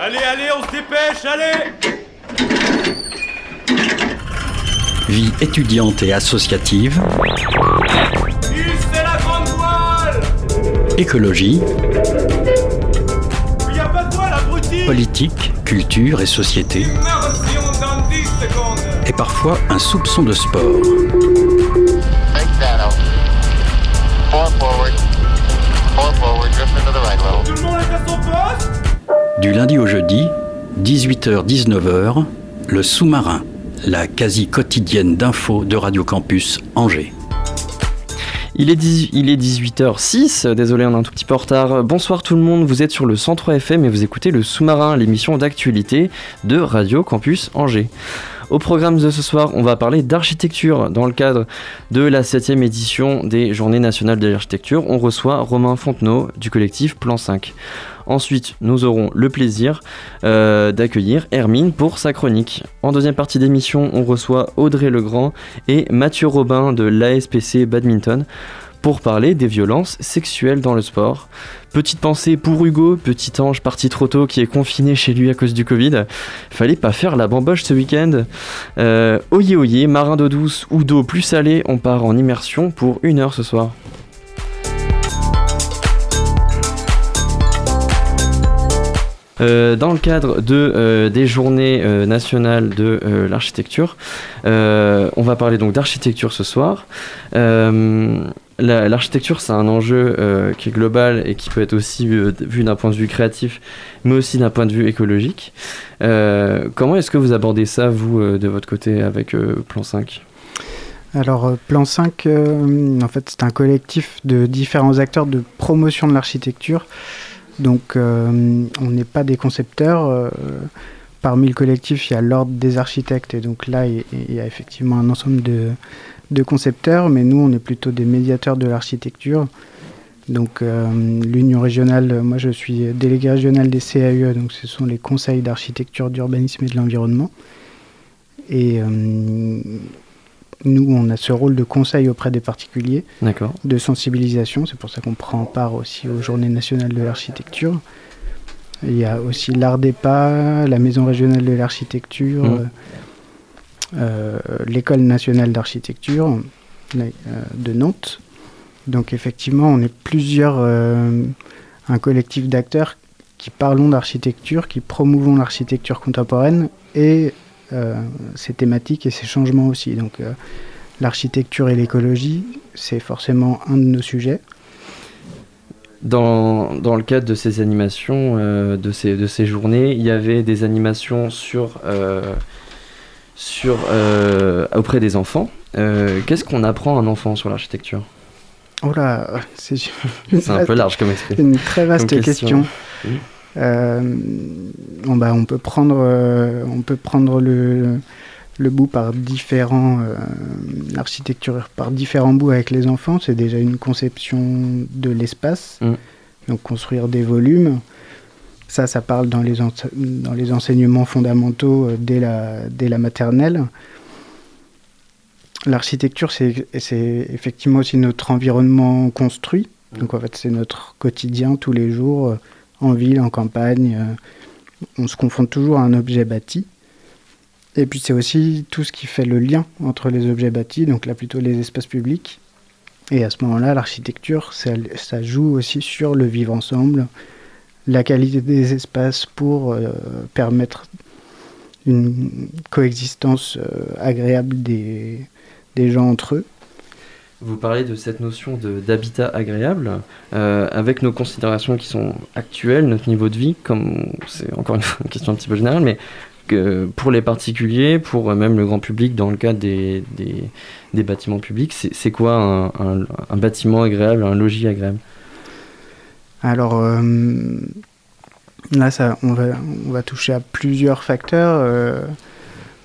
Allez, allez, on se dépêche, allez. Vie étudiante et associative, c'est la grande voile. Écologie, Il y a pas de voile, abruti. Politique, culture et société, Immersion dans 10 secondes et parfois un soupçon de sport. Du lundi au jeudi, 18h-19h, le sous-marin, la quasi quotidienne d'infos de Radio Campus Angers. Il est, 10 il est 18h06, désolé on est un tout petit peu en retard. Bonsoir tout le monde, vous êtes sur le 103 FM et vous écoutez le sous-marin, l'émission d'actualité de Radio Campus Angers. Au programme de ce soir, on va parler d'architecture. Dans le cadre de la 7ème édition des Journées nationales de l'architecture, on reçoit Romain Fontenot du collectif Plan 5. Ensuite, nous aurons le plaisir euh, d'accueillir Hermine pour sa chronique. En deuxième partie d'émission, on reçoit Audrey Legrand et Mathieu Robin de l'ASPC Badminton pour parler des violences sexuelles dans le sport. Petite pensée pour Hugo, petit ange parti trop tôt qui est confiné chez lui à cause du Covid. Fallait pas faire la bamboche ce week-end. Euh, oyez, marin d'eau douce ou d'eau plus salée, on part en immersion pour une heure ce soir. Euh, dans le cadre euh, des journées euh, nationales de l'architecture, on va parler donc d'architecture ce soir. La- L'architecture, c'est un enjeu euh, qui est global et qui peut être aussi vu d'un point de vue créatif, mais aussi d'un point de vue écologique. Euh, comment est-ce que vous abordez ça, vous, euh, de votre côté, avec Plan 5 Alors, Plan 5, euh, en fait, c'est un collectif de différents acteurs de promotion de l'architecture. Donc, on n'est pas des concepteurs. parmi le collectif, il y a l'ordre des architectes. Et donc là, il y a effectivement un ensemble de, de concepteurs. Mais nous, on est plutôt des médiateurs de l'architecture. Donc, euh, l'Union régionale, moi, je suis délégué régional des CAUE. Donc, ce sont les conseils d'architecture, d'urbanisme et de l'environnement. Et euh, nous, on a ce rôle de conseil auprès des particuliers, de sensibilisation. C'est pour ça qu'on prend part aussi aux Journées nationales de l'architecture. Il y a aussi l'ARDEPA, la Maison régionale de l'architecture, euh, euh, l'École nationale d'architecture euh, de Nantes. Donc effectivement, on est plusieurs, euh, un collectif d'acteurs qui parlons d'architecture, qui promouvons l'architecture contemporaine et euh, ces thématiques et ces changements aussi. Donc euh, l'architecture et l'écologie, c'est forcément un de nos sujets. Dans, dans le cadre de ces animations, euh, de, ces, de ces journées, il y avait des animations sur, euh, sur, euh, auprès des enfants. Euh, Qu'est-ce qu'on apprend à un enfant sur l'architecture? Oh là, c'est un peu large comme esprit. une très vaste Comme question. Euh, bah, on peut prendre, euh, on peut prendre le, le bout par différents euh, l'architecture par différents bouts avec les enfants. C'est déjà une conception de l'espace. Mm. Donc construire des volumes. Ça, ça parle dans les, dans les enseignements fondamentaux euh, dès, la, dès la maternelle. L'architecture, c'est effectivement aussi notre environnement construit. Donc en fait, c'est notre quotidien tous les jours, euh, en ville, en campagne. euh, on se confronte toujours à un objet bâti. Et puis c'est aussi tout ce qui fait le lien entre les objets bâtis, donc là plutôt les espaces publics. Et à ce moment-là, l'architecture, ça, ça joue aussi sur le vivre ensemble, la qualité des espaces pour euh, permettre une coexistence euh, agréable des, gens entre eux. Vous parlez de cette notion d'habitat agréable, euh, avec nos considérations qui sont actuelles, notre niveau de vie, comme c'est encore une, fois une question un petit peu générale, mais que pour les particuliers, pour même le grand public, dans le cadre des, des, bâtiments publics, c'est quoi un bâtiment agréable, un logis agréable? Alors euh, là, ça, on, va, on va toucher à plusieurs facteurs. Euh,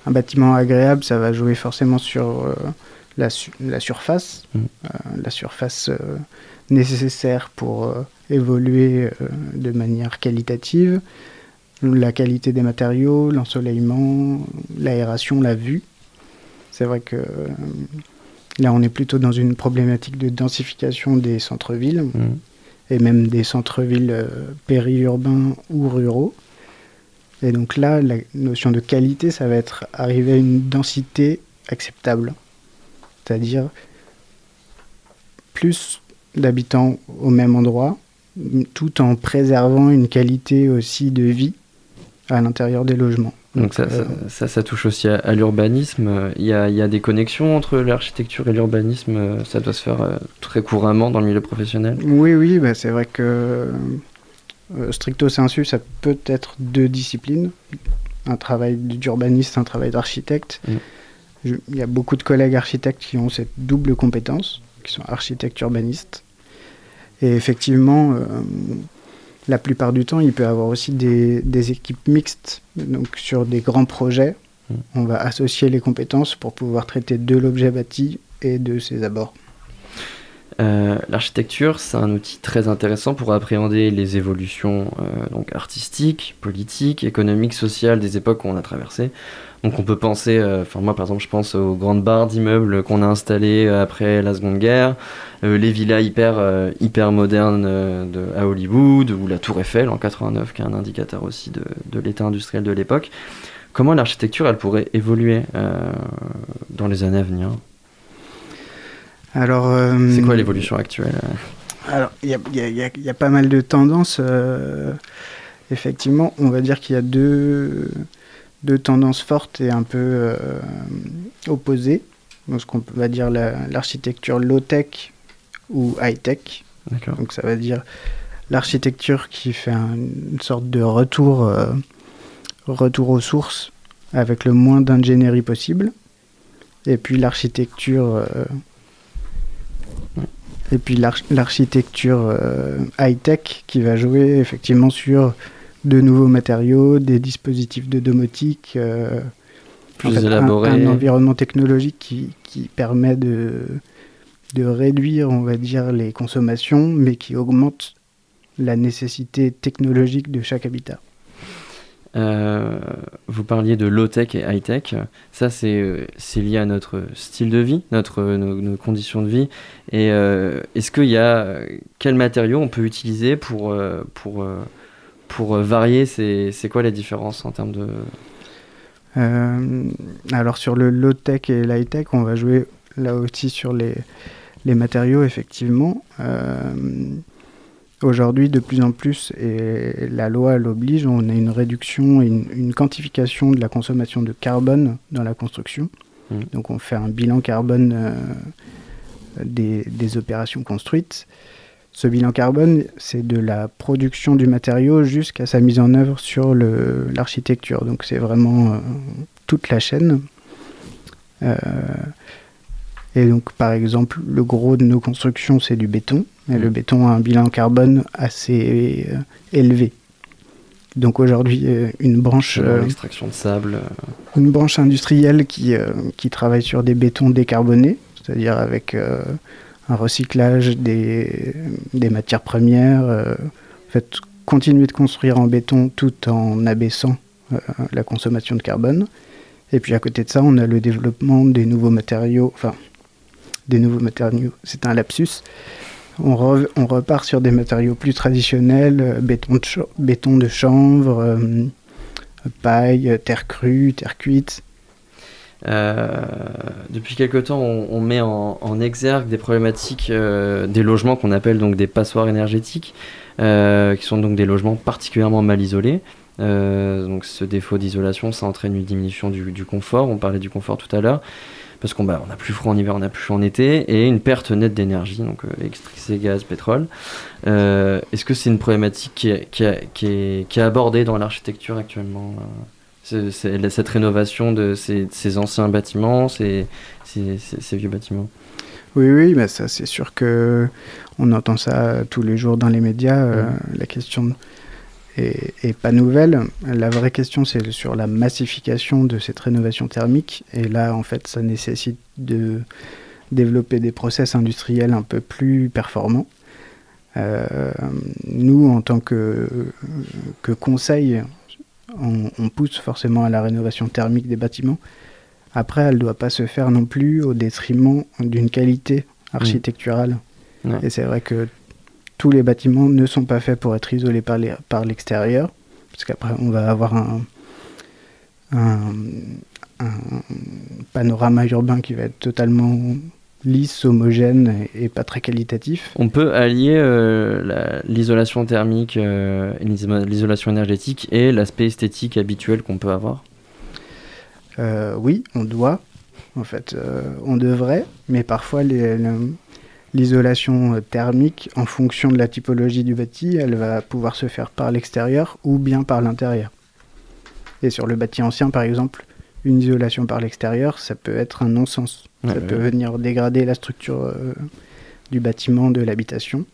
un bâtiment agréable, ça va jouer forcément sur euh, la, su- la surface, Mm. la surface nécessaire pour évoluer de manière qualitative, la qualité des matériaux, l'ensoleillement, l'aération, la vue. C'est vrai que là, on est plutôt dans une problématique de densification des centres-villes Mm. Et même des centres-villes euh, périurbains ou ruraux. Et donc là, la notion de qualité, ça va être arriver à une densité acceptable. C'est-à-dire plus d'habitants au même endroit, tout en préservant une qualité aussi de vie à l'intérieur des logements. Donc ça, euh, ça, ça, ça touche aussi à, à l'urbanisme. Il y, a, il y a des connexions entre l'architecture et l'urbanisme. Ça doit se faire euh, très couramment dans le milieu professionnel. Oui, oui, bah c'est vrai que euh, stricto sensu, ça peut être deux disciplines. Un travail d'urbaniste, un travail d'architecte. Mm. Je- Il y a beaucoup de collègues architectes qui ont cette double compétence, qui sont architectes urbanistes. Et effectivement, euh, la plupart du temps, il peut y avoir aussi des, des équipes mixtes. Donc sur des grands projets, Mm. on va associer les compétences pour pouvoir traiter de l'objet bâti et de ses abords. Euh, L'architecture, c'est un outil très intéressant pour appréhender les évolutions euh, donc artistiques, politiques, économiques, sociales des époques qu'on a traversées. Donc on peut penser, euh, enfin moi par exemple je pense aux grandes barres d'immeubles qu'on a installées après la Seconde Guerre, les villas hyper, hyper modernes de, à Hollywood, ou la Tour Eiffel en 89 qui est un indicateur aussi de, de l'état industriel de l'époque. Comment l'architecture elle pourrait évoluer dans les années à venir? Alors, euh, C'est quoi l'évolution actuelle Alors, il y a, y y y pas mal de tendances. euh, effectivement, on va dire qu'il y a deux, deux tendances fortes et un peu euh, opposées. Donc, ce qu'on va dire la- l'architecture low-tech ou high-tech. D'accord. Donc, ça va dire l'architecture qui fait un- une sorte de retour, euh, retour aux sources avec le moins d'ingénierie possible. Et puis l'architecture. euh, et puis l'arch- l'architecture euh, high-tech qui va jouer effectivement sur de nouveaux matériaux, des dispositifs de domotique, euh, Plus en fait, un-. Un, environnement technologique qui, qui permet de, de réduire, on va dire, les consommations, mais qui augmente la nécessité technologique de chaque habitat. Euh, vous parliez de low-tech et high-tech. Ça, c'est euh, lié à notre style de vie, notre, nos, nos conditions de vie. Et euh, est-ce qu'il y a. euh, Quels matériaux on peut utiliser pour, euh, pour, euh, pour euh, varier C'est quoi la différence en termes de. Euh, alors sur le low-tech et l'high-tech, on va jouer là aussi sur les, les matériaux, effectivement. Aujourd'hui, de plus en plus, et la loi l'oblige, on a une réduction une, une quantification de la consommation de carbone dans la construction. Mhm. Donc on fait un bilan carbone euh, des, des opérations construites. Ce bilan carbone, c'est de la production du matériau jusqu'à sa mise en œuvre sur l'architecture. Donc c'est vraiment euh, toute la chaîne. Euh, et donc par exemple, le gros de nos constructions, c'est du béton. Et le Mhm. béton a un bilan carbone assez euh, élevé. Donc aujourd'hui, euh, une branche... euh, l'extraction de sable une branche industrielle qui, qui travaille sur des bétons décarbonés, c'est-à-dire avec un recyclage des, des matières premières. euh, en fait, continuer de construire en béton tout en abaissant euh, la consommation de carbone. Et puis à côté de ça, on a le développement des nouveaux matériaux, enfin, des nouveaux matériaux, c'est un lapsus. On, re- on repart sur des matériaux plus traditionnels, euh, béton, de chanvre, euh, paille, terre crue, terre cuite. Euh, depuis quelque temps, on, met en, exergue des problématiques des logements qu'on appelle donc des passoires énergétiques, qui sont donc des logements particulièrement mal isolés. Euh, donc ce défaut d'isolation, ça entraîne une diminution du, du confort. On parlait du confort tout à l'heure, parce qu'on bah, on a plus froid en hiver, on a plus chaud en été, et une perte nette d'énergie, donc euh, électricité, gaz, pétrole. Euh, Est-ce que c'est une problématique qui est, qui est- qui est- qui est abordée dans l'architecture actuellement euh cette rénovation de ces, ces anciens bâtiments, ces, ces, ces- ces vieux bâtiments? Oui, oui, mais ça c'est sûr que on entend ça tous les jours dans les médias. euh. La question est pas nouvelle. La vraie question c'est sur la massification de cette rénovation thermique. Et là, en fait, ça nécessite de développer des process industriels un peu plus performants. Euh, nous, en tant que, que conseil, on, on pousse forcément à la rénovation thermique des bâtiments. Après, elle ne doit pas se faire non plus au détriment d'une qualité architecturale. Ouais. Et c'est vrai que tous les bâtiments ne sont pas faits pour être isolés par l'extérieur, parce qu'après on va avoir un, un, un panorama urbain qui va être totalement lisse, homogène et, et pas très qualitatif. On peut allier euh, la- l'isolation thermique, euh, l'isolation énergétique et l'aspect esthétique habituel qu'on peut avoir? Euh, oui, on doit, en fait, on devrait, mais parfois les- le- l'isolation thermique, en fonction de la typologie du bâti, elle va pouvoir se faire par l'extérieur ou bien par l'intérieur. Et sur le bâti ancien, par exemple, une isolation par l'extérieur, ça peut être un non-sens. Ça peut venir dégrader la structure euh, du bâtiment, de l'habitation.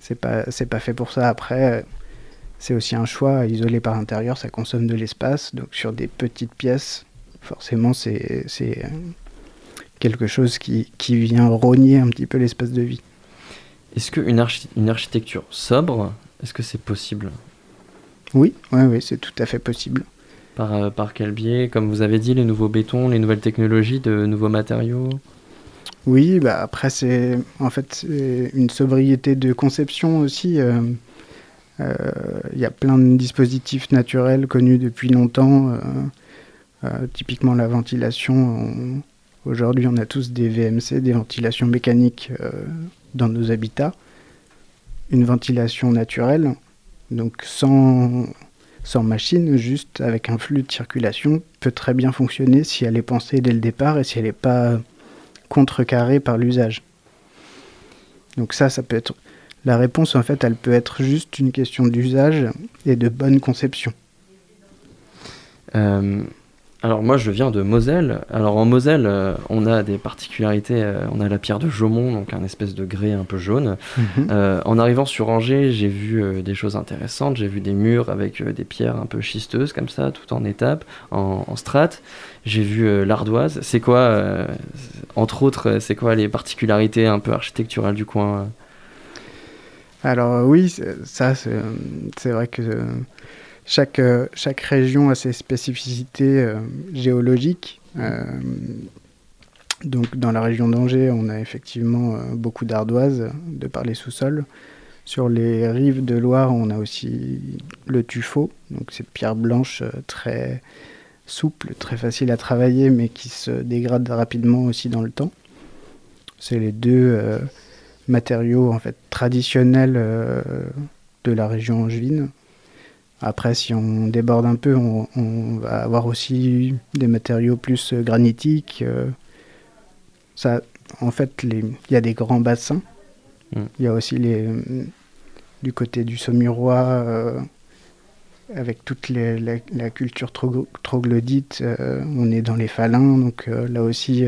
C'est pas, c'est pas fait pour ça. Après, euh, c'est aussi un choix. Isoler par l'intérieur, ça consomme de l'espace. Donc sur des petites pièces, forcément, c'est c'est, quelque chose qui, qui vient rogner un petit peu l'espace de vie. Est-ce qu'une archi- une architecture sobre, est-ce que c'est possible? Oui, oui, oui, c'est tout à fait possible. par, euh, par quel biais? Comme vous avez dit, les nouveaux bétons, les nouvelles technologies, de nouveaux matériaux? Oui, bah après c'est en fait une sobriété de conception aussi. euh, euh, Il y a plein de dispositifs naturels connus depuis longtemps. typiquement la ventilation. on- Aujourd'hui, on a tous des VMC, des ventilations mécaniques euh, dans nos habitats. Une ventilation naturelle, donc sans, sans machine, juste avec un flux de circulation, peut très bien fonctionner si elle est pensée dès le départ et si elle n'est pas contrecarré par l'usage. Donc ça, ça peut être... La réponse, en fait, elle peut être juste une question d'usage et de bonne conception. Euh, alors moi je viens de Moselle. Alors en Moselle, euh, on a des particularités. euh, on a la pierre de Jaumont, donc un espèce de grès un peu jaune. Euh, en arrivant sur Angers, j'ai vu des choses intéressantes. J'ai vu des murs avec des pierres un peu schisteuses comme ça, tout en étapes, en, en strates. J'ai vu l'ardoise. C'est quoi, entre autres, c'est quoi les particularités un peu architecturales du coin Alors oui, ça, c'est vrai que chaque, euh, chaque région a ses spécificités euh, géologiques. Euh, donc dans la région d'Angers, on a effectivement beaucoup d'ardoises de par les sous-sols. Sur les rives de Loire, on a aussi le tuffeau, donc cette pierre blanche très souple, très facile à travailler, mais qui se dégrade rapidement aussi dans le temps. C'est les deux matériaux en fait traditionnels de la région angevine. Après, si on déborde un peu, on, on va avoir aussi des matériaux plus euh, granitiques. euh. ça, en fait, il y a des grands bassins. Mm. Il y a aussi les, euh, du côté du Saumurois, euh, avec toute les- la, la culture troglo- troglodyte. euh, on est dans les falins, donc euh, là aussi,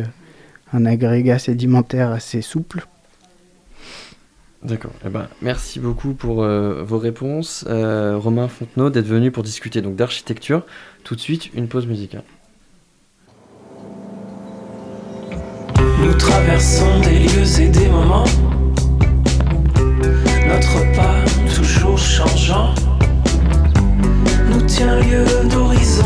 un agrégat sédimentaire assez souple. D'accord. Eh ben, merci beaucoup pour euh, vos réponses, Euh, Romain Fontenot, d'être venu pour discuter d'architecture. Tout de suite, une pause musicale. Nous traversons des lieux et des moments. Notre pas toujours changeant nous tient lieu d'horizon.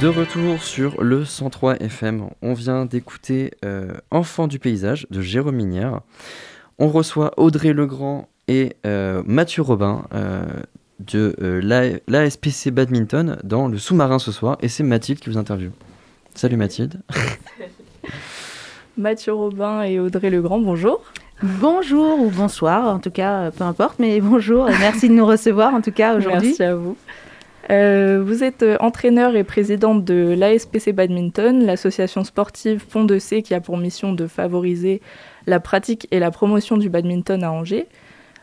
De retour sur le 103 FM, on vient d'écouter euh, Enfant du paysage de Jérôme Minière. On reçoit Audrey Legrand et euh, Mathieu Robin euh, de euh, l'ASPC Badminton dans le sous-marin ce soir et c'est Mathilde qui vous interviewe. Salut Mathilde. Mathieu Robin et Audrey Legrand, bonjour. Bonjour ou bonsoir, en tout cas, peu importe, mais bonjour et merci de nous recevoir en tout cas aujourd'hui. Merci à vous. Euh, vous êtes euh, entraîneur et présidente de l'ASPC Badminton, l'association sportive Pont de C qui a pour mission de favoriser la pratique et la promotion du badminton à Angers.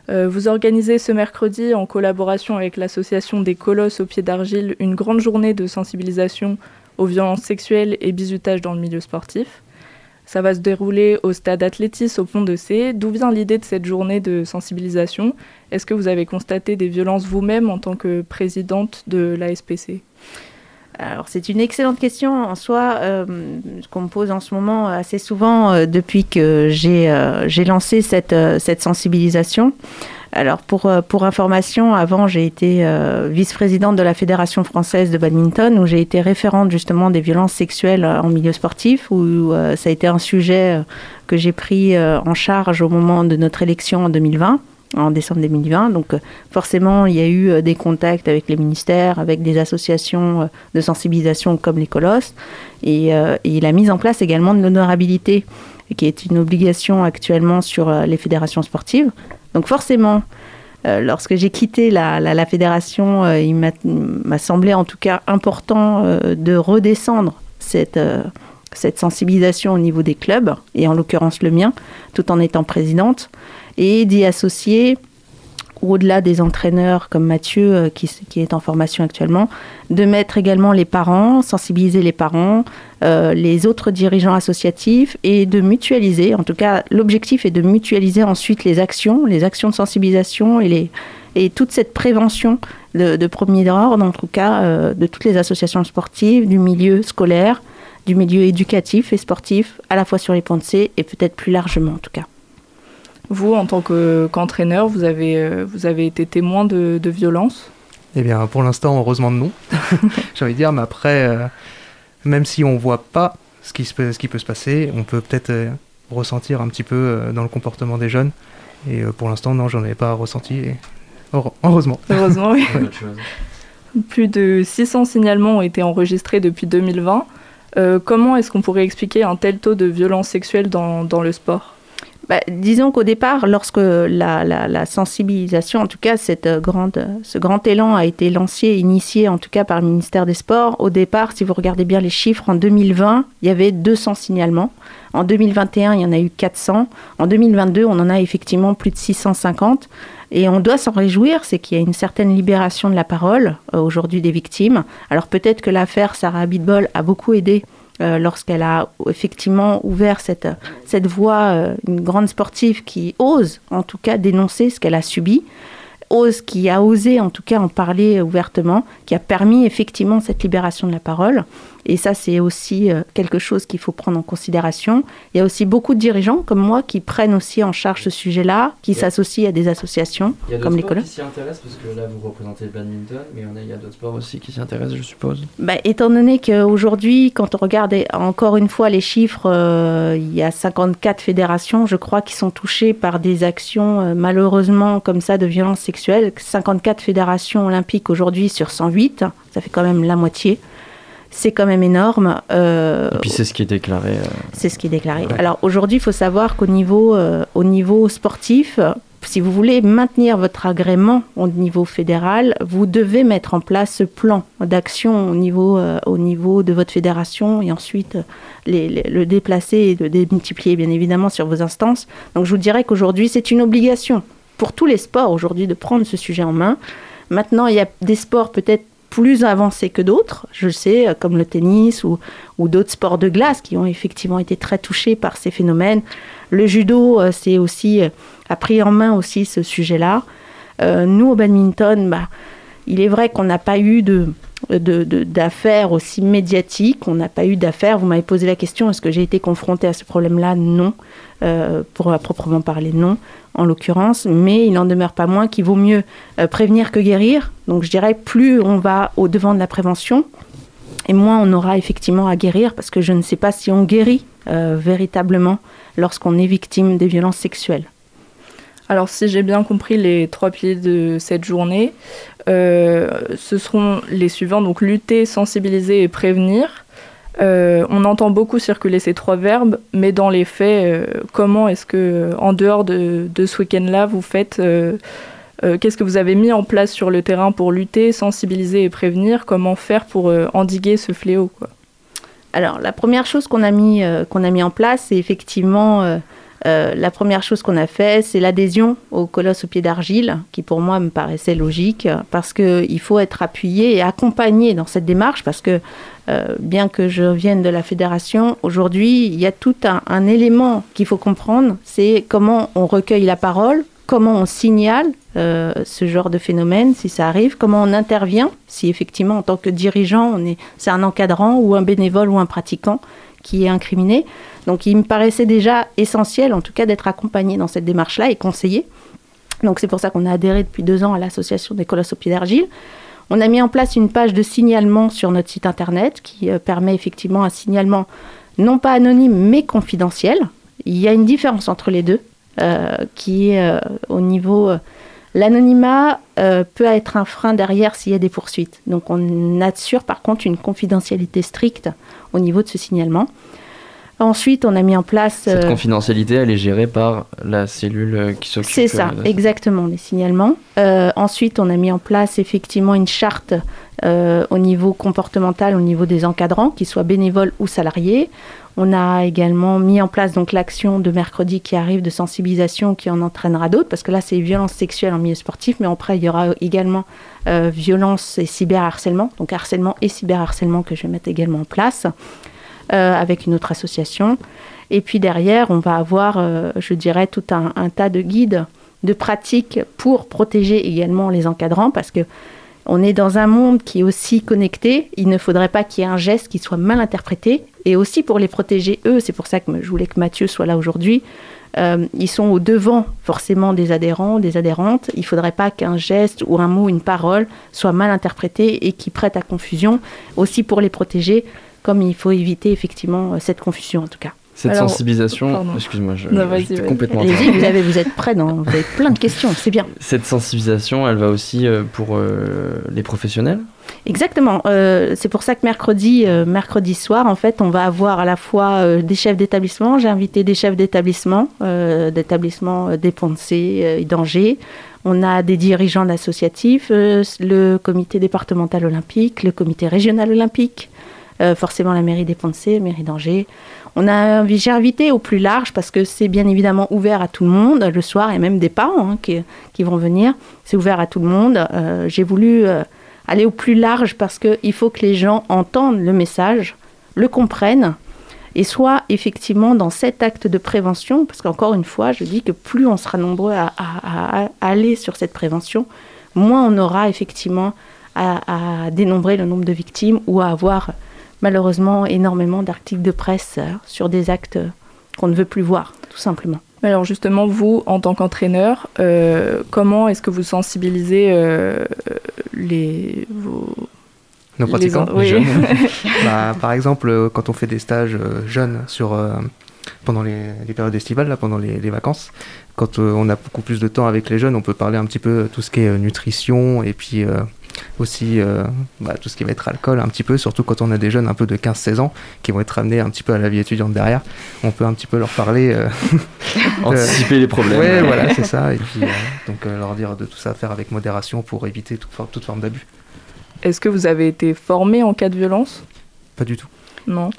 Euh, vous organisez ce mercredi, en collaboration avec l'association des Colosses au pied d'argile, une grande journée de sensibilisation aux violences sexuelles et bizutage dans le milieu sportif. Ça va se dérouler au stade Athlétis au Pont de C. D'où vient l'idée de cette journée de sensibilisation? Est-ce que vous avez constaté des violences vous-même en tant que présidente de l'ASPC alors c'est une excellente question en soi euh, qu'on me pose en ce moment assez souvent euh, depuis que j'ai euh, lancé cette, euh, cette sensibilisation. Alors pour, euh, pour information, avant j'ai été euh, vice-présidente de la Fédération française de badminton où j'ai été référente justement des violences sexuelles euh, en milieu sportif où ça a été un sujet que j'ai pris en charge au moment de notre élection en 2020 en décembre 2020. Donc forcément, il y a eu des contacts avec les ministères, avec des associations de sensibilisation comme les Colosses, et, et la mise en place également de l'honorabilité, qui est une obligation actuellement sur les fédérations sportives. Donc forcément, euh, lorsque j'ai quitté la, fédération, euh, il m'a- semblé en tout cas important euh, de redescendre cette sensibilisation au niveau des clubs, et en l'occurrence le mien, tout en étant présidente, et d'y associer, au-delà des entraîneurs comme Mathieu, euh, qui, est en formation actuellement, de mettre également les parents, sensibiliser les parents, euh, les autres dirigeants associatifs et de mutualiser. En tout cas, l'objectif est de mutualiser ensuite les actions, les actions de sensibilisation et, les, et toute cette prévention de, de premier ordre, en tout cas, euh, de toutes les associations sportives, du milieu scolaire, du milieu éducatif et sportif, à la fois sur les ponts de C et peut-être plus largement en tout cas. Vous, en tant que- qu'entraîneur, vous, avez, euh, vous avez été témoin de, de violences Eh bien, pour l'instant, heureusement non. J'ai envie de dire, mais après, euh, même si on voit pas ce qui, se peut, ce qui peut se passer, on peut peut-être euh, ressentir un petit peu euh, dans le comportement des jeunes. Et pour l'instant, non, j'en ai pas ressenti. Et... Heureusement. Heureusement, oui. Plus de 600 signalements ont été enregistrés depuis 2020. Euh, comment est-ce qu'on pourrait expliquer un tel taux de violence sexuelle dans, dans le sport? Bah, disons qu'au départ, lorsque la, sensibilisation, en tout cas cette euh, grande, ce grand élan a été lancé, initié en tout cas par le ministère des Sports, au départ, si vous regardez bien les chiffres, en 2020, il y avait 200 signalements. En 2021, il y en a eu 400. En 2022, on en a effectivement plus de 650. Et on doit s'en réjouir, c'est qu'il y a une certaine libération de la parole euh, aujourd'hui des victimes. Alors peut-être que l'affaire Sarah Abitbol a beaucoup aidé euh, lorsqu'elle a effectivement ouvert cette, cette voie, euh, une grande sportive qui ose en tout cas dénoncer ce qu'elle a subi, ose, qui a osé en tout cas en parler ouvertement, qui a permis effectivement cette libération de la parole. Et ça, c'est aussi euh, quelque chose qu'il faut prendre en considération. Il y a aussi beaucoup de dirigeants comme moi qui prennent aussi en charge ce sujet-là, qui s'associent à des associations Il y a comme qui s'y intéressent parce que là vous représentez le badminton, mais il y a, d'autres sports aussi qui s'y intéressent, je suppose. Bah, étant donné qu'aujourd'hui, quand on regarde encore une fois les chiffres, euh, il y a 54 fédérations, je crois, qui sont touchées par des actions euh, malheureusement comme ça de violences sexuelles. 54 fédérations olympiques aujourd'hui sur 108, ça fait quand même la moitié. C'est quand même énorme. Euh, Et puis c'est ce qui est déclaré. euh, c'est ce qui est déclaré. Ouais. Alors aujourd'hui, il faut savoir qu'au niveau, euh, au niveau sportif, si vous voulez maintenir votre agrément au niveau fédéral, vous devez mettre en place ce plan d'action au niveau, euh, au niveau de votre fédération et ensuite les- les- le déplacer et le démultiplier bien évidemment sur vos instances. Donc je vous dirais qu'aujourd'hui, c'est une obligation pour tous les sports aujourd'hui de prendre ce sujet en main. Maintenant, il y a des sports peut-être plus avancés que d'autres, je sais, euh, comme le tennis ou, d'autres sports de glace qui ont effectivement été très touchés par ces phénomènes. Le judo, euh, c'est aussi euh, a pris en main aussi ce sujet-là. Nous au badminton, bah, il est vrai qu'on n'a pas eu de de- de- d'affaires aussi médiatiques, on n'a pas eu d'affaires. Vous m'avez posé la question, est-ce que j'ai été confrontée à ce problème-là? Non, Euh, pour à proprement parler, non, en l'occurrence. Mais il n'en demeure pas moins qu'il vaut mieux euh, prévenir que guérir. Donc je dirais, plus on va au devant de la prévention, et moins on aura effectivement à guérir, parce que je ne sais pas si on guérit euh, véritablement lorsqu'on est victime des violences sexuelles. Alors si j'ai bien compris les trois piliers de cette journée, euh, ce seront les suivants, donc lutter, sensibiliser et prévenir. Euh, on entend beaucoup circuler ces trois verbes, mais dans les faits, euh, comment est-ce que, en dehors de, ce week-end-là, vous faites Qu'est-ce que vous avez mis en place sur le terrain pour lutter, sensibiliser et prévenir? Comment faire pour endiguer ce fléau Alors, la première chose qu'on a, mis, qu'on a mis en place, c'est effectivement euh, la première chose qu'on a fait, c'est l'adhésion au colosse au pied d'argile, qui pour moi me paraissait logique, parce qu'il faut être appuyé et accompagné dans cette démarche, parce que euh, bien que je vienne de la fédération, aujourd'hui, il y a tout un, un élément qu'il faut comprendre, c'est comment on recueille la parole, comment on signale euh, ce genre de phénomène si ça arrive, comment on intervient si effectivement en tant que dirigeant on est c'est un encadrant ou un bénévole ou un pratiquant qui est incriminé. Donc il me paraissait déjà essentiel en tout cas d'être accompagné dans cette démarche-là et conseillé. Donc c'est pour ça qu'on a adhéré depuis deux ans à l'association des colosses au pied d'argile. On a mis en place une page de signalement sur notre site internet qui euh, permet effectivement un signalement non pas anonyme mais confidentiel. Il y a une différence entre les deux euh, qui est euh, au niveau... L'anonymat euh, peut être un frein derrière s'il y a des poursuites. Donc on assure par contre une confidentialité stricte au niveau de ce signalement. Ensuite, on a mis en place... Cette euh, confidentialité, elle est gérée par la cellule qui s'occupe. c'est ça, euh, exactement, des signalements. Euh, ensuite, on a mis en place effectivement une charte euh, au niveau comportemental, au niveau des encadrants, qu'ils soient bénévoles ou salariés. On a également mis en place donc l'action de mercredi qui arrive de sensibilisation qui en entraînera d'autres, parce que là c'est violence sexuelle en milieu sportif, mais après il y aura également euh, violence et cyberharcèlement, donc harcèlement et cyberharcèlement que je vais mettre également en place avec une autre association. Et puis derrière, on va avoir, euh, je dirais, tout un, un tas de guides, de pratiques pour protéger également les encadrants, parce que on est dans un monde qui est aussi connecté. Il ne faudrait pas qu'il y ait un geste qui soit mal interprété. Et aussi pour les protéger eux, c'est pour ça que je voulais que Mathieu soit là aujourd'hui. Euh, ils sont au devant forcément des adhérents, des adhérentes. Il ne faudrait pas qu'un geste ou un mot, une parole soit mal interprété et qui prête à confusion. Aussi pour les protéger, comme il faut éviter effectivement euh, cette confusion en tout cas. Cette Alors, sensibilisation, excuse-moi, je, Non, vas-y. complètement. Vous, avez, vous êtes prêts, vous avez plein de questions, c'est bien. Cette sensibilisation, elle va aussi euh, pour euh, les professionnels? Exactement. Euh, c'est pour ça que mercredi, euh, mercredi soir, en fait, on va avoir à la fois euh, des chefs d'établissement. J'ai invité des chefs d'établissement, d'établissements des euh, et d'Angers. On a des dirigeants d'associatifs, le comité départemental olympique, le comité régional olympique, euh, forcément la mairie des mairie d'Angers. On a, j'ai invité au plus large parce que c'est bien évidemment ouvert à tout le monde le soir et même des parents hein, qui, qui vont venir. C'est ouvert à tout le monde. Euh, j'ai voulu euh, aller au plus large parce qu'il faut que les gens entendent le message, le comprennent et soient effectivement dans cet acte de prévention. Parce qu'encore une fois, je dis que plus on sera nombreux à aller sur cette prévention, moins on aura effectivement à, à dénombrer le nombre de victimes ou à avoir malheureusement énormément d'articles de presse euh, sur des actes euh, qu'on ne veut plus voir, tout simplement. Mais Alors justement, vous, en tant qu'entraîneur, euh, comment est-ce que vous sensibilisez euh, les, vos... Nos les pratiquants, oui. jeunes. Bah, par exemple, quand on fait des stages jeunes sur, euh, pendant les, les périodes estivales, là, pendant les, les vacances, quand euh, on a beaucoup plus de temps avec les jeunes, on peut parler un petit peu tout ce qui est nutrition et puis euh, aussi euh, bah, tout ce qui va être alcool, un petit peu, surtout quand on a des jeunes un peu de 15-16 ans qui vont être amenés un petit peu à la vie étudiante derrière. On peut un petit peu leur parler. euh, Anticiper les problèmes. Ouais, voilà, c'est ça. Et puis, euh, donc, euh, leur dire de tout ça faire avec modération pour éviter toute, for- toute forme d'abus. Est-ce que vous avez été formé en cas de violence? Pas du tout. Non.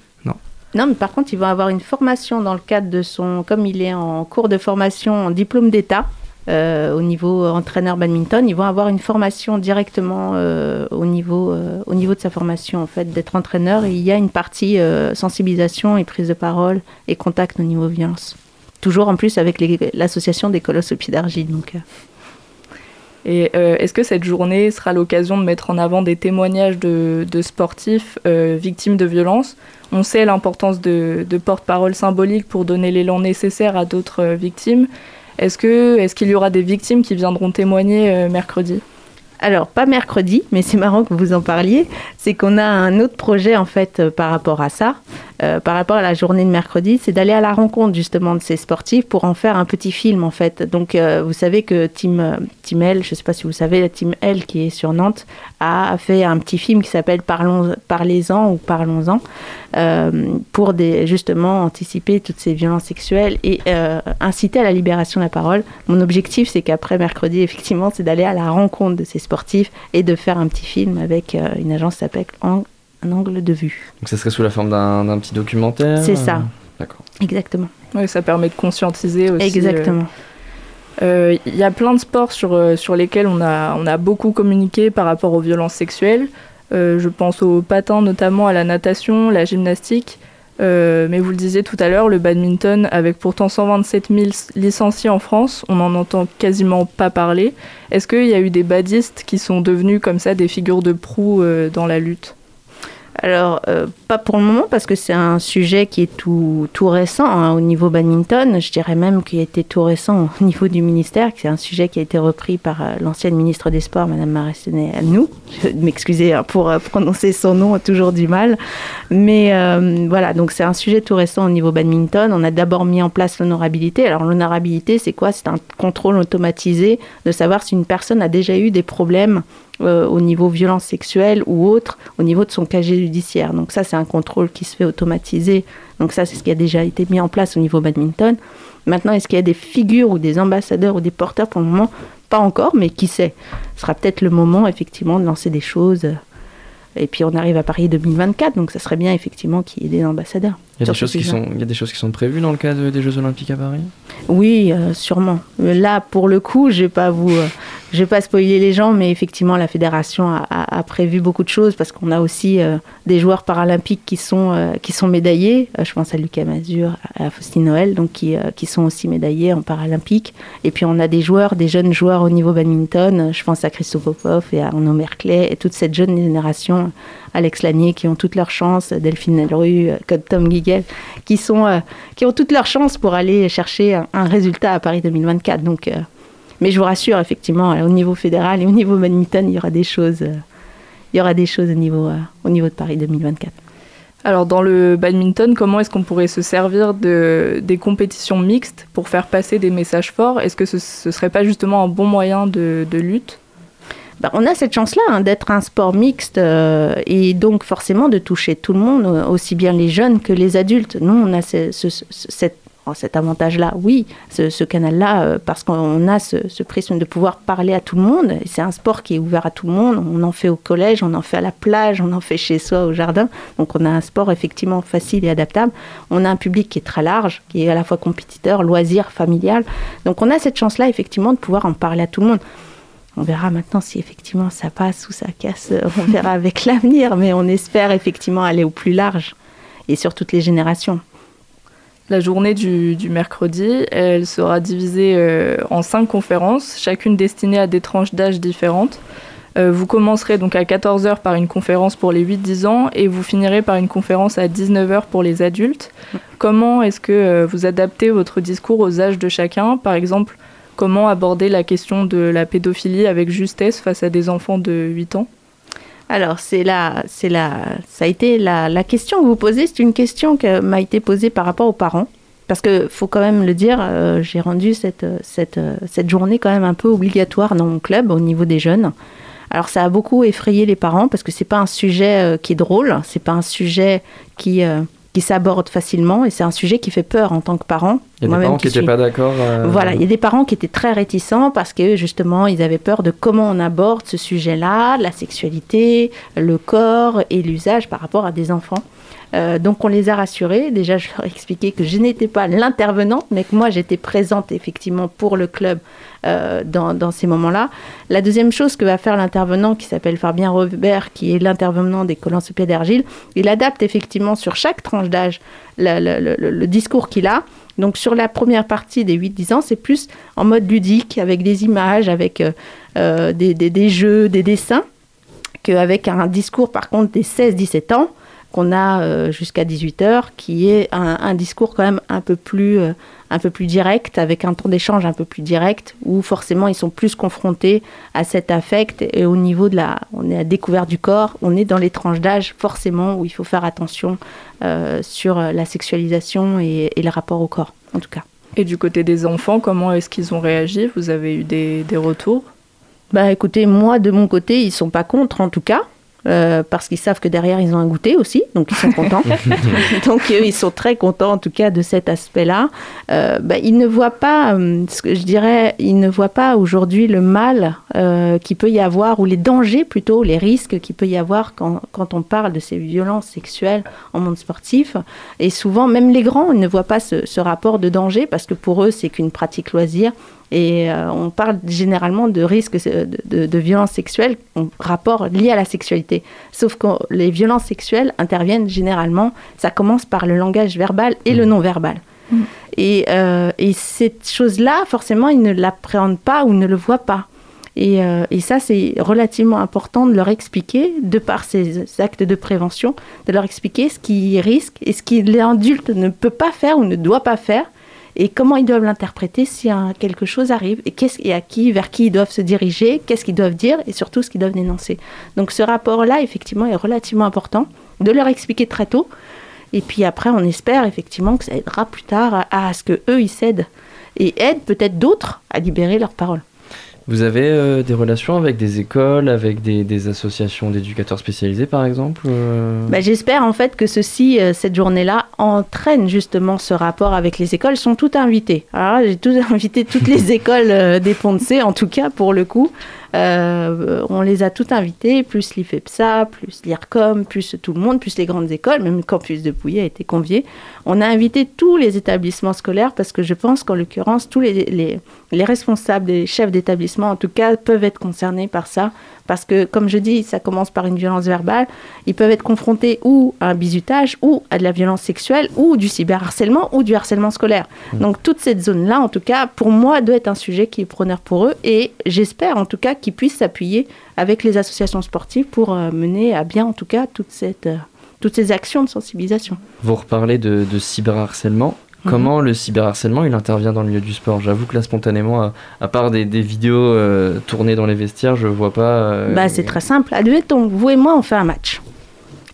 Non, mais par contre, il va avoir une formation dans le cadre de son, comme il est en cours de formation en diplôme d'État au niveau entraîneur badminton, ils vont avoir une formation directement euh, au niveau, euh, au niveau de sa formation en fait d'être entraîneur. Il y a une partie euh, sensibilisation et prise de parole et contact au niveau violence. Toujours en plus avec l'association des colosses au pied d'argile. Donc, euh, euh, est-ce que cette journée sera l'occasion de mettre en avant des témoignages de, sportifs euh, victimes de violences? On sait l'importance de, porte-parole symbolique pour donner l'élan nécessaire à d'autres euh, victimes. Est-ce que est-ce qu'il y aura des victimes qui viendront témoigner euh, mercredi? Alors, pas mercredi, mais c'est marrant que vous en parliez. C'est qu'on a un autre projet, en fait, euh, par rapport à ça, euh, par rapport à la journée de mercredi, c'est d'aller à la rencontre, justement, de ces sportifs pour en faire un petit film, en fait. Donc, euh, vous savez que Team, euh, Team L, je ne sais pas si vous savez, la Team L qui est sur Nantes, a fait un petit film qui s'appelle Parlez-en ou Parlons-en, pour des, justement anticiper toutes ces violences sexuelles et inciter à la libération de la parole. Mon objectif, c'est qu'après mercredi, effectivement, c'est d'aller à la rencontre de ces sportifs et de faire un petit film avec une agence qui s'appelle Un angle de vue. Donc ça serait sous la forme d'un petit documentaire C'est ça. euh, D'accord. Exactement. Ouais, ça permet de conscientiser aussi. Exactement. Euh, Il y a plein de sports sur, euh, sur lesquels on a, on a beaucoup communiqué par rapport aux violences sexuelles. Euh, je pense au patin, notamment à la natation, la gymnastique. Euh, mais vous le disiez tout à l'heure, le badminton, avec pourtant 127 000 licenciés en France, on n'en entend quasiment pas parler. Est-ce qu'il y a eu des badistes qui sont devenus comme ça des figures de proue euh, dans la lutte? Alors, euh, pas pour le moment, parce que c'est un sujet qui est tout, tout récent hein, au niveau badminton. Je dirais même qu'il été tout récent au niveau du ministère, que c'est un sujet qui a été repris par euh, l'ancienne ministre des Sports, Madame Maressenet nous. Je m'excuser hein, pour euh, prononcer son nom, toujours du mal. Mais voilà, donc c'est un sujet tout récent au niveau badminton. On a d'abord mis en place l'honorabilité. Alors, l'honorabilité, c'est quoi? C'est un contrôle automatisé de savoir si une personne a déjà eu des problèmes euh, au niveau violence sexuelle ou autre, au niveau de son casier judiciaire. Donc ça, c'est un contrôle qui se fait automatisé. Donc ça, c'est ce qui a déjà été mis en place au niveau badminton. Maintenant, est-ce qu'il y a des figures ou des ambassadeurs ou des porteurs Pour le moment, pas encore, mais qui sait? Ce sera peut-être le moment, effectivement, de lancer des choses. Et puis, on arrive à Paris 2024, donc ça serait bien, effectivement, qu'il y ait des ambassadeurs. Il y, a des choses qui sont, il y a des choses qui sont prévues dans le cadre des Jeux Olympiques à Paris? Oui, euh, sûrement. Euh, Là, pour le coup, je vais pas vous, euh, je vais pas spoiler les gens, mais effectivement, la fédération a, a- a prévu beaucoup de choses parce qu'on a aussi euh, des joueurs paralympiques qui sont qui sont médaillés. Je pense à Lucas Mazur, à Faustine Noël, donc qui qui sont aussi médaillés en paralympique. Et puis on a des joueurs, des jeunes joueurs au niveau badminton. Je pense à Christophe Popov et à Arnaud Merclay et toute cette jeune génération. Alex Lanier qui ont toutes leurs chances, Delphine Nelru, euh, Tom Guiguel, euh, qui ont toutes leurs chances pour aller chercher un, résultat à Paris 2024. Donc, euh, mais je vous rassure, effectivement, euh, au niveau fédéral et au niveau badminton, il y aura des choses, euh, il y aura des choses au niveau, euh, au niveau de Paris 2024. Alors dans le badminton, comment est-ce qu'on pourrait se servir de, des compétitions mixtes pour faire passer des messages forts? Est-ce que ce, ce serait pas justement un bon moyen de lutte? Bah, on a cette chance-là hein, d'être un sport mixte euh, et donc forcément de toucher tout le monde, euh, aussi bien les jeunes que les adultes. Nous, on a ce- oh, cet avantage-là, oui, ce, canal-là, euh, parce qu'on a ce, ce prisme de pouvoir parler à tout le monde. C'est un sport qui est ouvert à tout le monde. On en fait au collège, on en fait à la plage, on en fait chez soi au jardin. Donc on a un sport effectivement facile et adaptable. On a un public qui est très large, qui est à la fois compétiteur, loisir, familial. Donc on a cette chance-là effectivement de pouvoir en parler à tout le monde. On verra maintenant si effectivement ça passe ou ça casse. euh, On verra avec l'avenir, mais on espère effectivement aller au plus large et sur toutes les générations. La journée du, du mercredi, elle sera divisée euh, en cinq conférences, chacune destinée à des tranches d'âge différentes. Euh, vous commencerez donc à 14h par une conférence pour les 8-10 ans et vous finirez par une conférence à 19h pour les adultes. Comment est-ce que euh, vous adaptez votre discours aux âges de chacun? Par exemple, comment aborder la question de la pédophilie avec justesse face à des enfants de 8 ans? Alors, c'est la, c'est la, ça a été la, la question que vous posez, c'est une question qui m'a été posée par rapport aux parents. Parce que faut quand même le dire, euh, j'ai rendu cette, cette, cette journée quand même un peu obligatoire dans mon club au niveau des jeunes. Alors ça a beaucoup effrayé les parents parce que c'est pas un sujet euh, qui est drôle, c'est pas un sujet qui, euh, qui s'aborde facilement et c'est un sujet qui fait peur en tant que parent. Il y a des parents qui n'étaient suis- pas d'accord. euh, voilà, il y a des parents qui étaient très réticents parce que justement, ils avaient peur de comment on aborde ce sujet-là, la sexualité, le corps et l'usage par rapport à des enfants. Euh, donc on les a rassurés. Déjà, je leur ai expliqué que je n'étais pas l'intervenante, mais que moi j'étais présente effectivement pour le club euh, dans, ces moments-là. La deuxième chose que va faire l'intervenant, qui s'appelle Fabien Robert, qui est l'intervenant des Colanciopées d'Argile, il adapte effectivement sur chaque tranche d'âge le, discours qu'il a. Donc sur la première partie des 8-10 ans, c'est plus en mode ludique, avec des images, avec euh, des, des- des jeux, des dessins, qu'avec un discours par contre des 16-17 ans, qu'on a euh, jusqu'à 18h, qui est un, un discours quand même un peu plus euh, un peu plus direct, avec un temps d'échange un peu plus direct, où forcément ils sont plus confrontés à cet affect et au niveau de la, on est à découvert du corps, on est dans les tranches d'âge forcément où il faut faire attention euh, sur la sexualisation et, et le rapport au corps, en tout cas. Et du côté des enfants, comment est-ce qu'ils ont réagi? Vous avez eu des, des retours? Bah écoutez, moi de mon côté, ils sont pas contre en tout cas. Euh, parce qu'ils savent que derrière ils ont un goûter aussi, donc ils sont contents. donc eux, ils sont très contents en tout cas de cet aspect-là. Euh, bah, ils ne voient pas, euh, ce que je dirais, ils ne voient pas aujourd'hui le mal euh, qu'il peut y avoir ou les dangers plutôt, les risques qu'il peut y avoir quand, quand on parle de ces violences sexuelles en monde sportif. Et souvent, même les grands, ils ne voient pas ce, ce rapport de danger parce que pour eux, c'est qu'une pratique loisir. Et euh, on parle généralement de risques de, de, de violences sexuelles en rapport lié à la sexualité. Sauf que les violences sexuelles interviennent généralement, ça commence par le langage verbal et le non-verbal. Et, euh, et cette chose-là, forcément, ils ne l'appréhendent pas ou ne le voient pas. Et, euh, et ça, c'est relativement important de leur expliquer, de par ces actes de prévention, de leur expliquer ce qui risque et ce que l'adulte ne peut pas faire ou ne doit pas faire, et comment ils doivent l'interpréter si quelque chose arrive, et, qu'est-ce, et à qui, vers qui ils doivent se diriger, qu'est-ce qu'ils doivent dire, et surtout ce qu'ils doivent dénoncer. Donc ce rapport-là, effectivement, est relativement important, de leur expliquer très tôt, et puis après, on espère effectivement que ça aidera plus tard à, ce que eux ils cèdent et aident peut-être d'autres à libérer leurs paroles. Vous avez euh, des relations avec des écoles, avec des, associations d'éducateurs spécialisés par exemple euh Bah, J'espère en fait que ceci, euh, cette journée-là, entraîne justement ce rapport avec les écoles. Elles sont toutes invitées. Alors j'ai tout invité toutes les écoles euh, des Ponts de C, en tout cas pour le coup. Euh, on les a toutes invitées, plus l'IFEPSA, plus l'IRCOM, plus tout le monde, plus les grandes écoles, même le campus de Pouilly a été convié. On a invité tous les établissements scolaires parce que je pense qu'en l'occurrence, tous les, les, les responsables, les chefs d'établissement en tout cas, peuvent être concernés par ça. Parce que, comme je dis, ça commence par une violence verbale. Ils peuvent être confrontés ou à un bizutage, ou à de la violence sexuelle, ou du cyberharcèlement, ou du harcèlement scolaire. Donc, toute cette zone-là, en tout cas, pour moi, doit être un sujet qui est preneur pour eux. Et j'espère, en tout cas, qu'ils puissent s'appuyer avec les associations sportives pour euh, mener à bien, en tout cas, toute cette, euh, toutes ces actions de sensibilisation. Vous reparlez de, de cyberharcèlement. Comment le cyberharcèlement il intervient dans le milieu du sport? J'avoue que là spontanément, à, à part des, des vidéos euh, tournées dans les vestiaires, je vois pas. euh, Bah, c'est très simple. Admettons, vous et moi, on fait un match.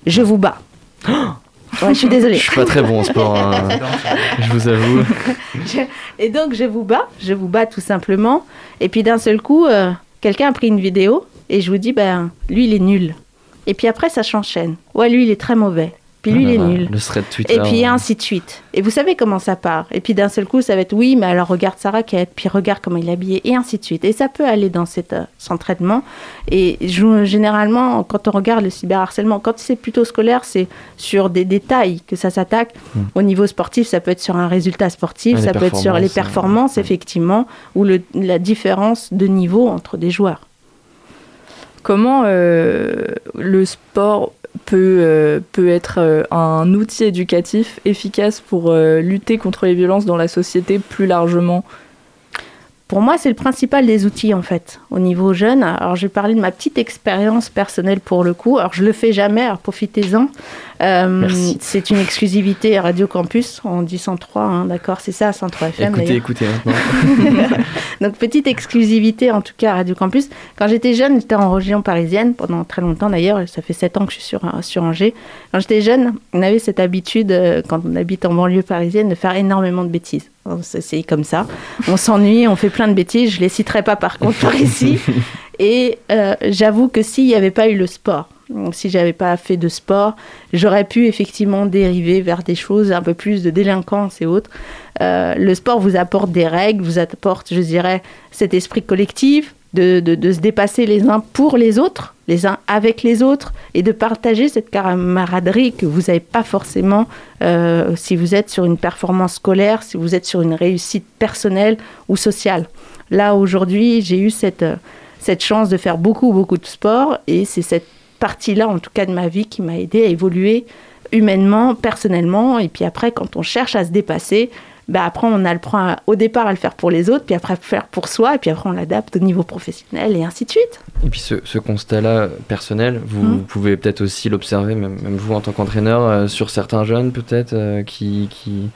Je vous bats. Ouais, je suis désolée. Je suis pas très bon en sport, hein, je vous avoue. Je- Et donc, je vous bats. Je vous bats tout simplement. Et puis, d'un seul coup, euh, quelqu'un a pris une vidéo et je vous dis, ben, lui, il est nul. Et puis après, ça s'enchaîne. Ouais, lui, il est très mauvais. Puis lui, Ah il est nul. Le thread Twitter. Et puis euh, ainsi de suite. Et vous savez comment ça part. Et puis d'un seul coup, ça va être oui, mais alors regarde sa raquette, puis regarde comment il est habillé, et ainsi de suite. Et ça peut aller dans cet euh, cet entraînement. Et je- généralement, quand on regarde le cyberharcèlement, quand c'est plutôt scolaire, c'est sur des détails que ça s'attaque. Hmm. Au niveau sportif, ça peut être sur un résultat sportif, Ah, ça peut être sur les performances, euh, effectivement, ou le- la différence de niveau entre des joueurs. Comment euh, le sport peut, euh, peut être euh, un outil éducatif efficace pour euh, lutter contre les violences dans la société plus largement Pour moi, c'est le principal des outils en fait, au niveau jeune. Alors, je vais parler de ma petite expérience personnelle pour le coup. Alors, je le fais jamais, alors profitez-en. Euh, c'est une exclusivité à Radio Campus, on dit 103, hein, d'accord, c'est ça, 103 FM. Écoutez, écoutez maintenant. Donc, petite exclusivité en tout cas à Radio Campus. Quand j'étais jeune, j'étais en région parisienne, pendant très longtemps d'ailleurs, ça fait 7 ans que je suis sur, sur Angers. Quand j'étais jeune, on avait cette habitude, euh, quand on habite en banlieue parisienne, de faire énormément de bêtises. Alors, C'est c'est comme ça. On s'ennuie, on fait plein de bêtises. Je les citerai pas par contre par ici. Et euh, j'avoue que s'il n'y avait pas eu le sport, donc, si j'avais pas fait de sport, j'aurais pu effectivement dériver vers des choses un peu plus de délinquance et autres. Euh, le sport vous apporte des règles, vous apporte, je dirais, cet esprit collectif, de, se dépasser les uns pour les autres, les uns avec les autres, et de partager cette camaraderie que vous n'avez pas forcément euh, si vous êtes sur une performance scolaire, si vous êtes sur une réussite personnelle ou sociale. Là, aujourd'hui, j'ai eu cette, euh, cette chance de faire beaucoup, beaucoup de sport, et c'est cette partie-là, en tout cas de ma vie, qui m'a aidé à évoluer humainement, personnellement, et puis après, quand on cherche à se dépasser, bah après on apprend au départ à le faire pour les autres, puis après à le faire pour soi, et puis après on l'adapte au niveau professionnel et ainsi de suite. Et puis ce, ce constat-là personnel, vous, vous pouvez peut-être aussi l'observer, même, même vous en tant qu'entraîneur, euh, sur certains jeunes peut-être euh, qui, qui,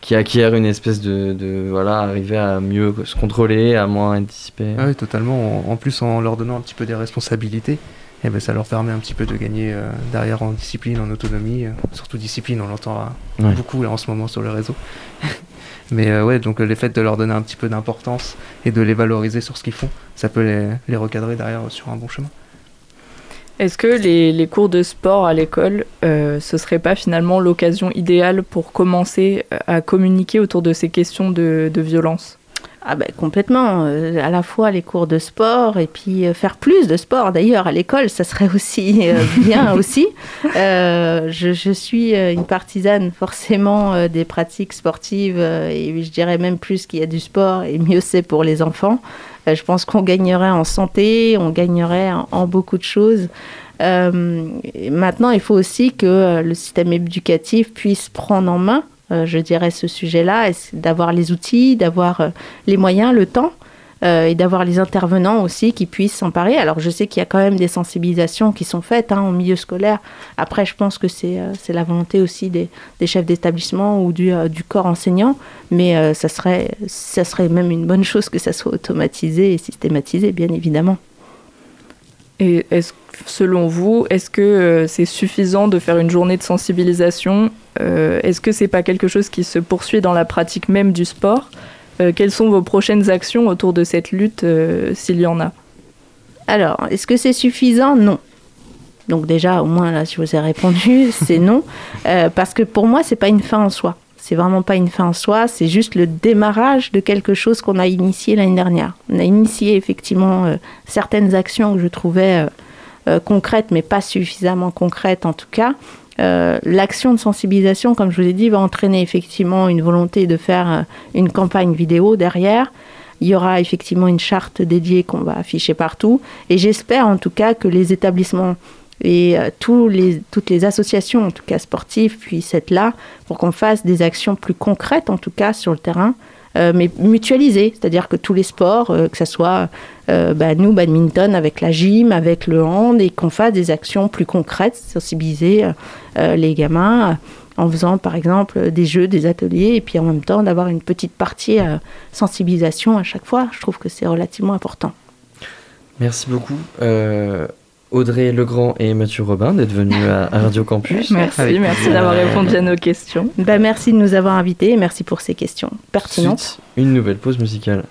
qui acquièrent une espèce de, de voilà, arriver à mieux se contrôler, à moins dissipé. Ah oui, totalement. En, en plus, en leur donnant un petit peu des responsabilités, eh ben, ça leur permet un petit peu de gagner euh, derrière en discipline, en autonomie. euh, surtout discipline, on l'entend euh, Ouais. beaucoup là, en ce moment sur le réseau. Mais euh, ouais, donc euh, le fait de leur donner un petit peu d'importance et de les valoriser sur ce qu'ils font, ça peut les, recadrer derrière euh, sur un bon chemin. Est-ce que les, cours de sport à l'école, ce serait pas finalement l'occasion idéale pour commencer à communiquer autour de ces questions de violence? Ah ben complètement, euh, à la fois les cours de sport et puis euh, faire plus de sport d'ailleurs à l'école, ça serait aussi euh, bien aussi. Je, je suis une partisane forcément des pratiques sportives et je dirais même plus qu'il y a du sport et mieux c'est pour les enfants. Je pense qu'on gagnerait en santé, on gagnerait en, en beaucoup de choses. Maintenant, il faut aussi que le système éducatif puisse prendre en main, je dirais, ce sujet-là, d'avoir les outils, d'avoir euh, les moyens, le temps, euh, et d'avoir les intervenants aussi qui puissent s'emparer. Alors, je sais qu'il y a quand même des sensibilisations qui sont faites hein, au milieu scolaire. Après, je pense que c'est euh, la volonté aussi des, chefs d'établissement ou du, euh, corps enseignant, mais euh, ça, serait, ça serait même une bonne chose que ça soit automatisé et systématisé, bien évidemment. Et selon vous, est-ce que euh, c'est suffisant de faire une journée de sensibilisation Euh, Est-ce que c'est pas quelque chose qui se poursuit dans la pratique même du sport? Euh, Quelles sont vos prochaines actions autour de cette lutte, euh, s'il y en a? Alors, est-ce que c'est suffisant? Non. Donc déjà, au moins là, je vous ai répondu, c'est non, Euh, parce que pour moi, c'est pas une fin en soi. C'est vraiment pas une fin en soi, c'est juste le démarrage de quelque chose qu'on a initié l'année dernière. On a initié effectivement euh, certaines actions que je trouvais euh, euh, concrètes, mais pas suffisamment concrètes en tout cas. Euh, L'action de sensibilisation, comme je vous ai dit, va entraîner effectivement une volonté de faire euh, une campagne vidéo derrière. Il y aura effectivement une charte dédiée qu'on va afficher partout. Et j'espère en tout cas que les établissements et euh, toutes les associations, en tout cas sportives, puissent être là pour qu'on fasse des actions plus concrètes, en tout cas sur le terrain, mais mutualisées. C'est-à-dire que tous les sports, euh, que ce soit euh, bah, nous, badminton, avec la gym, avec le hand, et qu'on fasse des actions plus concrètes, sensibiliser euh, euh, les gamins. euh, en faisant par exemple des jeux, des ateliers, et puis en même temps d'avoir une petite partie euh, sensibilisation à chaque fois. Je trouve que c'est relativement important. Merci beaucoup. euh, Audrey Legrand et Mathieu Robin d'être venus à, Radio Campus. Merci, Avec merci d'avoir répondu à nos questions. Ben, merci de nous avoir invités et merci pour ces questions pertinentes. Une nouvelle pause musicale.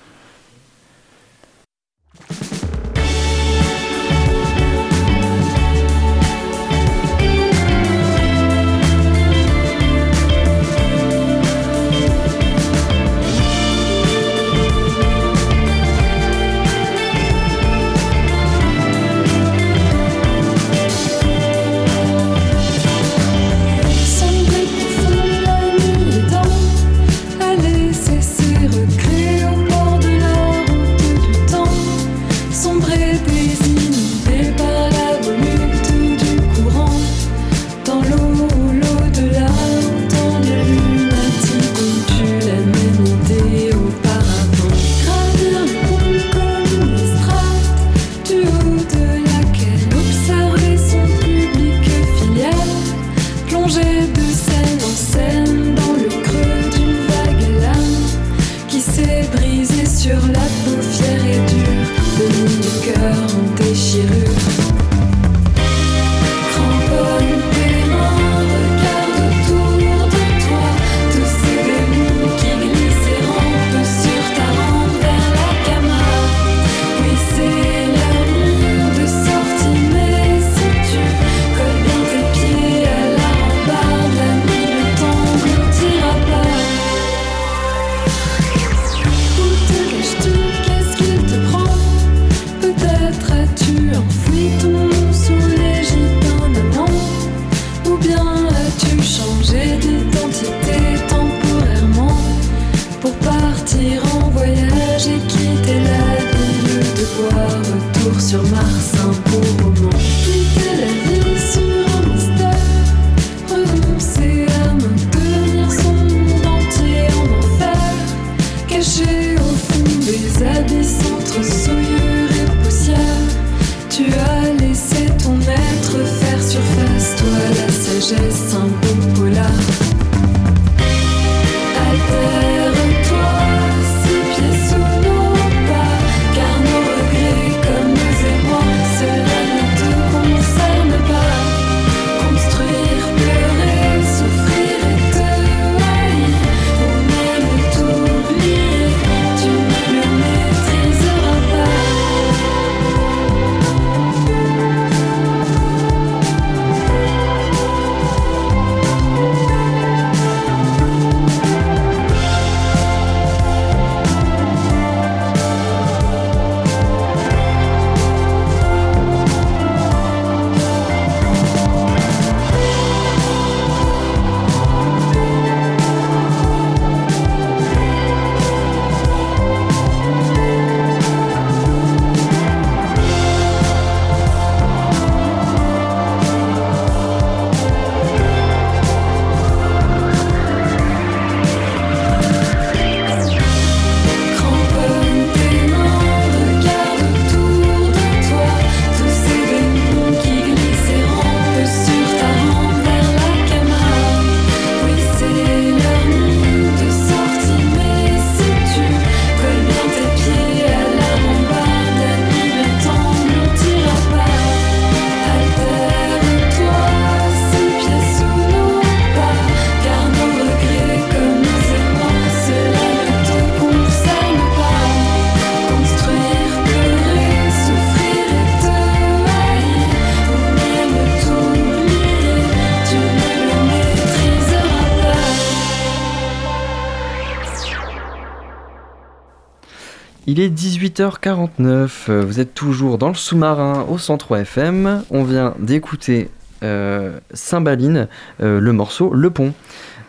Il est 18h49, euh, vous êtes toujours dans le sous-marin au 103 FM. On vient d'écouter euh, Cymbaline, euh, le morceau Le Pont.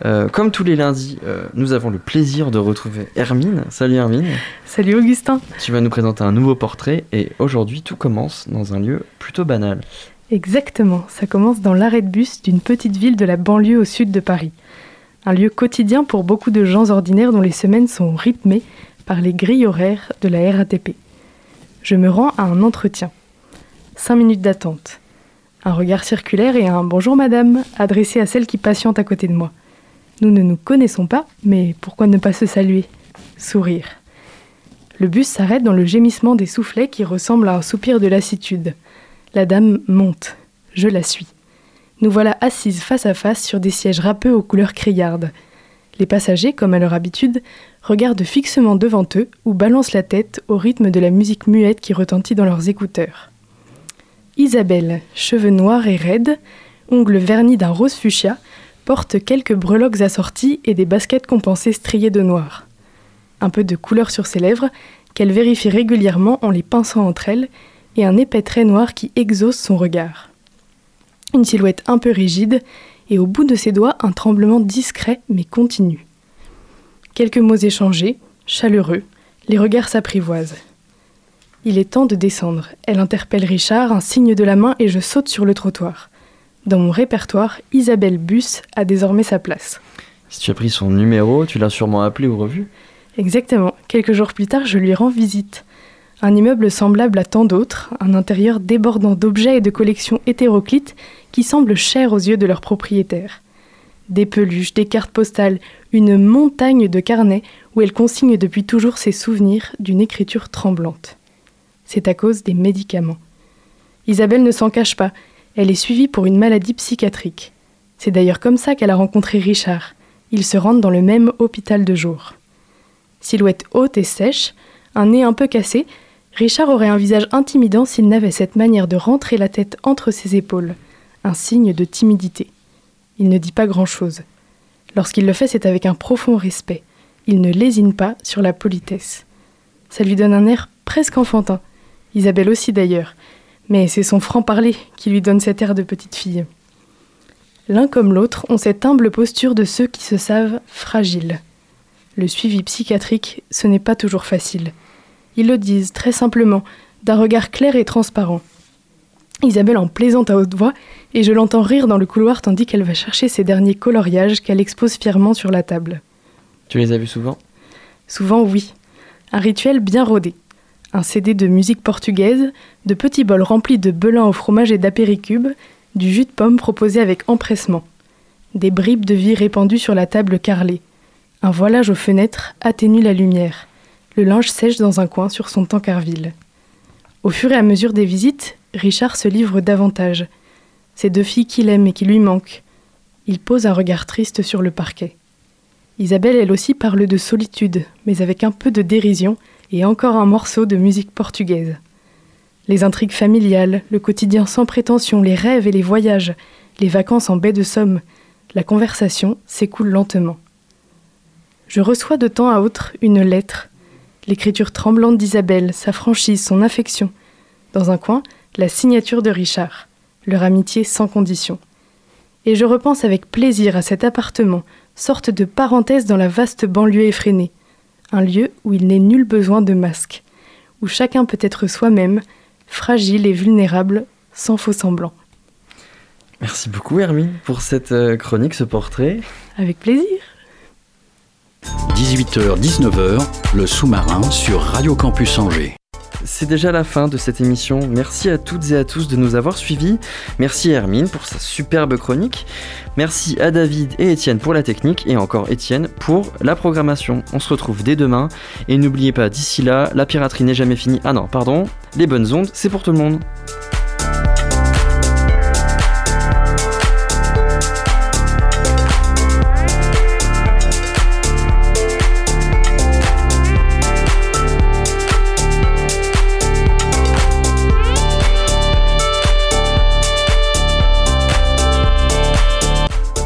Euh, comme tous les lundis, euh, nous avons le plaisir de retrouver Hermine. Salut Hermine, Salut Augustin. tu vas nous présenter un nouveau portrait et aujourd'hui tout commence dans un lieu plutôt banal. Exactement, ça commence dans l'arrêt de bus d'une petite ville de la banlieue au sud de Paris. Un lieu quotidien pour beaucoup de gens ordinaires dont les semaines sont rythmées par les grilles horaires de la RATP. Je me rends à un entretien. Cinq minutes d'attente. Un regard circulaire et un bonjour madame adressé à celle qui patiente à côté de moi. Nous ne nous connaissons pas, mais pourquoi ne pas se saluer? Sourire. Le bus s'arrête dans le gémissement des soufflets qui ressemble à un soupir de lassitude. La dame monte. Je la suis. Nous voilà assises face à face sur des sièges râpeux aux couleurs criardes. Les passagers, comme à leur habitude, regardent fixement devant eux ou balancent la tête au rythme de la musique muette qui retentit dans leurs écouteurs. Isabelle, cheveux noirs et raides, ongles vernis d'un rose fuchsia, porte quelques breloques assorties et des baskets compensées striées de noir. Un peu de couleur sur ses lèvres, qu'elle vérifie régulièrement en les pinçant entre elles, et un épais trait noir qui exauce son regard. Une silhouette un peu rigide, et au bout de ses doigts un tremblement discret mais continu. Quelques mots échangés, chaleureux, les regards s'apprivoisent. Il est temps de descendre. Elle interpelle Richard, un signe de la main, et je saute sur le trottoir. Dans mon répertoire, Isabelle Bus a désormais sa place. Si tu as pris son numéro, tu l'as sûrement appelé ou revu. Exactement. Quelques jours plus tard, je lui rends visite. Un immeuble semblable à tant d'autres, un intérieur débordant d'objets et de collections hétéroclites qui semblent chers aux yeux de leurs propriétaires. Des peluches, des cartes postales, une montagne de carnets où elle consigne depuis toujours ses souvenirs d'une écriture tremblante. C'est à cause des médicaments. Isabelle ne s'en cache pas, elle est suivie pour une maladie psychiatrique. C'est d'ailleurs comme ça qu'elle a rencontré Richard. Ils se rendent dans le même hôpital de jour. Silhouette haute et sèche, un nez un peu cassé, Richard aurait un visage intimidant s'il n'avait cette manière de rentrer la tête entre ses épaules, un signe de timidité. Il ne dit pas grand-chose. Lorsqu'il le fait, c'est avec un profond respect. Il ne lésine pas sur la politesse. Ça lui donne un air presque enfantin. Isabelle aussi d'ailleurs. Mais c'est son franc-parler qui lui donne cet air de petite fille. L'un comme l'autre ont cette humble posture de ceux qui se savent fragiles. Le suivi psychiatrique, ce n'est pas toujours facile. Ils le disent très simplement, d'un regard clair et transparent. Isabelle en plaisante à haute voix, et je l'entends rire dans le couloir tandis qu'elle va chercher ses derniers coloriages qu'elle expose fièrement sur la table. Tu les as vus souvent? Souvent oui. Un rituel bien rodé. Un CD de musique portugaise, de petits bols remplis de belin au fromage et d'apéricubes, du jus de pomme proposé avec empressement, des bribes de vie répandues sur la table carrelée. Un voilage aux fenêtres atténue la lumière. Le linge sèche dans un coin sur son tankerville. Au fur et à mesure des visites, Richard se livre davantage. Ces deux filles qu'il aime et qui lui manquent. Il pose un regard triste sur le parquet. Isabelle, elle aussi, parle de solitude, mais avec un peu de dérision et encore un morceau de musique portugaise. Les intrigues familiales, le quotidien sans prétention, les rêves et les voyages, les vacances en baie de Somme, la conversation s'écoule lentement. Je reçois de temps à autre une lettre, l'écriture tremblante d'Isabelle, sa franchise, son affection. Dans un coin, la signature de Richard, leur amitié sans condition. Et je repense avec plaisir à cet appartement, sorte de parenthèse dans la vaste banlieue effrénée, un lieu où il n'est nul besoin de masque, où chacun peut être soi-même, fragile et vulnérable, sans faux semblant. Merci beaucoup Hermine pour cette euh, chronique, ce portrait. Avec plaisir. 18h-19h, le sous-marin sur Radio Campus Angers. C'est déjà la fin de cette émission. Merci à toutes et à tous de nous avoir suivis. Merci à Hermine pour sa superbe chronique. Merci à David et Étienne pour la technique et encore Étienne pour la programmation. On se retrouve dès demain et n'oubliez pas d'ici là, la piraterie n'est jamais finie. Ah non, pardon, les bonnes ondes, c'est pour tout le monde.